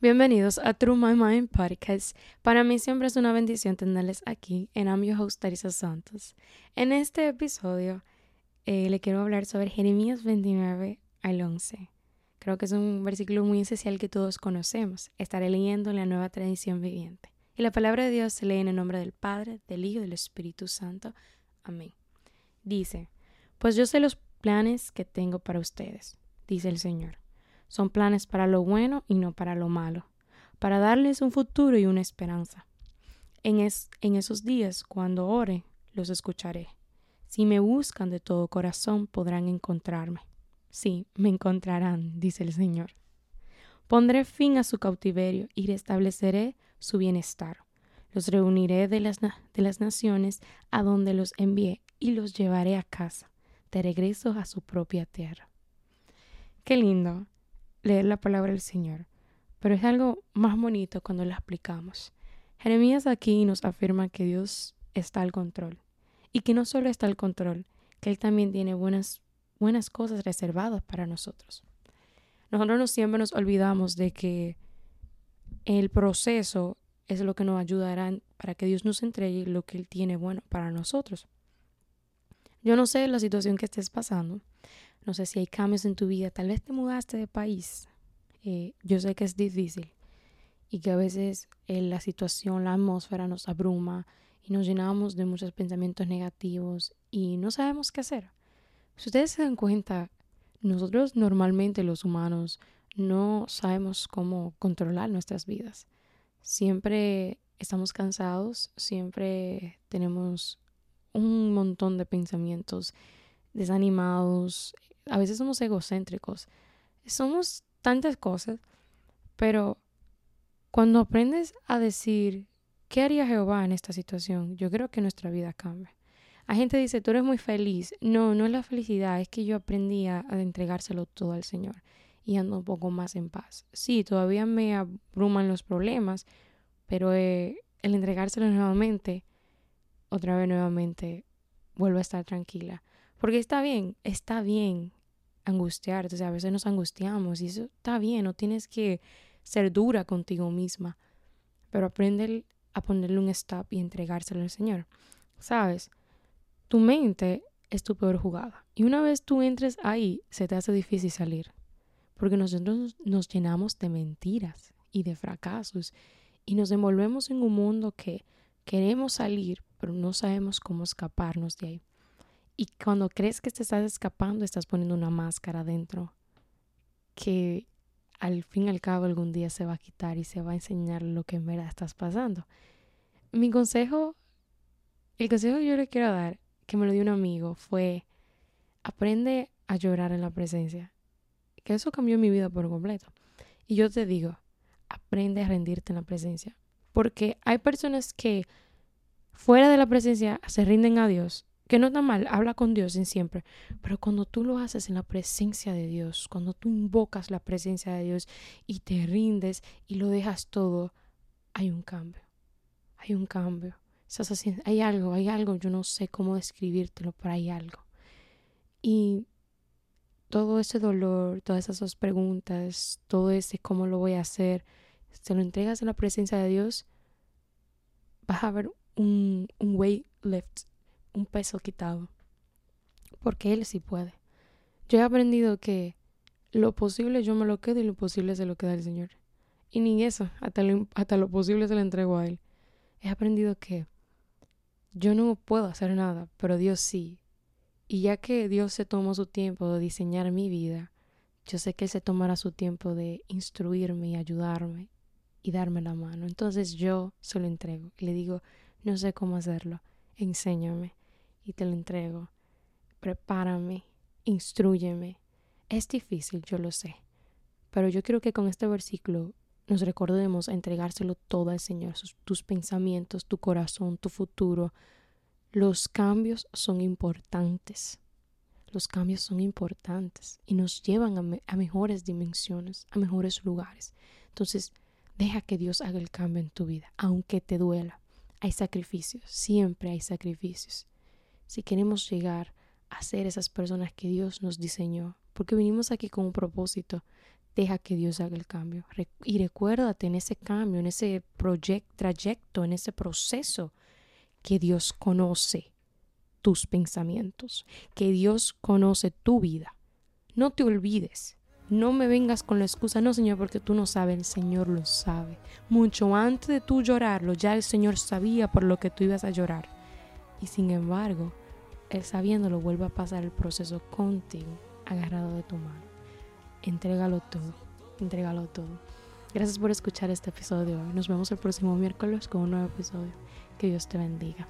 Bienvenidos a True My Mind Podcast. Para mí siempre es una bendición tenerles aquí en I'm your Santos. En este episodio eh, le quiero hablar sobre Jeremías 29 al 11. Creo que es un versículo muy esencial que todos conocemos. Estaré leyendo en la nueva tradición viviente. Y la palabra de Dios se lee en el nombre del Padre, del Hijo y del Espíritu Santo. Amén. Dice, pues yo sé los planes que tengo para ustedes, dice el Señor son planes para lo bueno y no para lo malo, para darles un futuro y una esperanza. En, en esos días, cuando ore, los escucharé. Si me buscan de todo corazón, podrán encontrarme. Sí, me encontrarán, dice el Señor. Pondré fin a su cautiverio y restableceré su bienestar. Los reuniré de las, de las naciones a donde los envié y los llevaré a casa, de regreso a su propia tierra. Qué lindo leer la palabra del Señor, pero es algo más bonito cuando la explicamos. Jeremías aquí nos afirma que Dios está al control y que no solo está al control, que Él también tiene buenas, buenas cosas reservadas para nosotros. Nosotros no siempre nos olvidamos de que el proceso es lo que nos ayudará para que Dios nos entregue lo que Él tiene bueno para nosotros. Yo no sé la situación que estés pasando, no sé si hay cambios en tu vida, tal vez te mudaste de país. Eh, yo sé que es difícil y que a veces eh, la situación, la atmósfera nos abruma y nos llenamos de muchos pensamientos negativos y no sabemos qué hacer. Si ustedes se dan cuenta, nosotros normalmente los humanos no sabemos cómo controlar nuestras vidas. Siempre estamos cansados, siempre tenemos un montón de pensamientos desanimados, a veces somos egocéntricos, somos tantas cosas, pero cuando aprendes a decir, ¿qué haría Jehová en esta situación? Yo creo que nuestra vida cambia. Hay gente que dice, tú eres muy feliz. No, no es la felicidad, es que yo aprendí a, entregárselo todo al Señor y ando un poco más en paz. Sí, todavía me abruman los problemas, pero eh, el entregárselo nuevamente, otra vez nuevamente, vuelvo a estar tranquila. Porque está bien, está bien angustiarte, o sea, a veces nos angustiamos y eso está bien, no tienes que ser dura contigo misma, pero aprende a ponerle un stop y entregárselo al Señor. ¿Sabes? Tu mente es tu peor jugada y una vez tú entres ahí, se te hace difícil salir, porque nosotros nos llenamos de mentiras y de fracasos y nos envolvemos en un mundo que queremos salir, pero no sabemos cómo escaparnos de ahí. Y cuando crees que te estás escapando, estás poniendo una máscara dentro que al fin y al cabo algún día se va a quitar y se va a enseñar lo que en verdad estás pasando. Mi consejo, el consejo que yo le quiero dar, que me lo dio un amigo, fue aprende a llorar en la presencia. Que eso cambió mi vida por completo. Y yo te digo, aprende a rendirte en la presencia. Porque hay personas que fuera de la presencia se rinden a Dios que no está mal, habla con Dios en siempre, pero cuando tú lo haces en la presencia de Dios, cuando tú invocas la presencia de Dios y te rindes y lo dejas todo, hay un cambio, hay un cambio. Hay algo, hay algo, yo no sé cómo describírtelo, pero hay algo. Y todo ese dolor, todas esas preguntas, todo ese cómo lo voy a hacer, se lo entregas en la presencia de Dios, vas a ver un, un weight lift un peso quitado. Porque Él sí puede. Yo he aprendido que lo posible yo me lo quedo y lo posible se lo queda el Señor. Y ni eso, hasta lo, hasta lo posible se lo entrego a Él. He aprendido que yo no puedo hacer nada, pero Dios sí. Y ya que Dios se tomó su tiempo de diseñar mi vida, yo sé que Él se tomará su tiempo de instruirme y ayudarme y darme la mano. Entonces yo se lo entrego y le digo, no sé cómo hacerlo, enséñame y te lo entrego. Prepárame, instruyeme. Es difícil, yo lo sé, pero yo quiero que con este versículo nos recordemos a entregárselo todo al Señor, tus pensamientos, tu corazón, tu futuro. Los cambios son importantes. Los cambios son importantes y nos llevan a, a, mejores dimensiones, a mejores lugares. Entonces, deja que Dios haga el cambio en tu vida, aunque te duela. Hay sacrificios, siempre hay sacrificios si queremos llegar a ser esas personas que Dios nos diseñó, porque vinimos aquí con un propósito deja que Dios haga el cambio. Y recuérdate en ese cambio, en ese trayecto, en ese proceso, que Dios conoce tus pensamientos, que Dios conoce tu vida. No te olvides. No me vengas con la excusa, no Señor, porque tú no sabes, el Señor lo sabe. Mucho antes de tú llorarlo, ya el Señor sabía por lo que tú ibas a llorar. Y sin embargo, Él sabiéndolo vuelve a pasar el proceso contigo, agarrado de tu mano. Entrégalo todo, entrégalo todo. Gracias por escuchar este episodio. Nos vemos el próximo miércoles con un nuevo episodio. Que Dios te bendiga.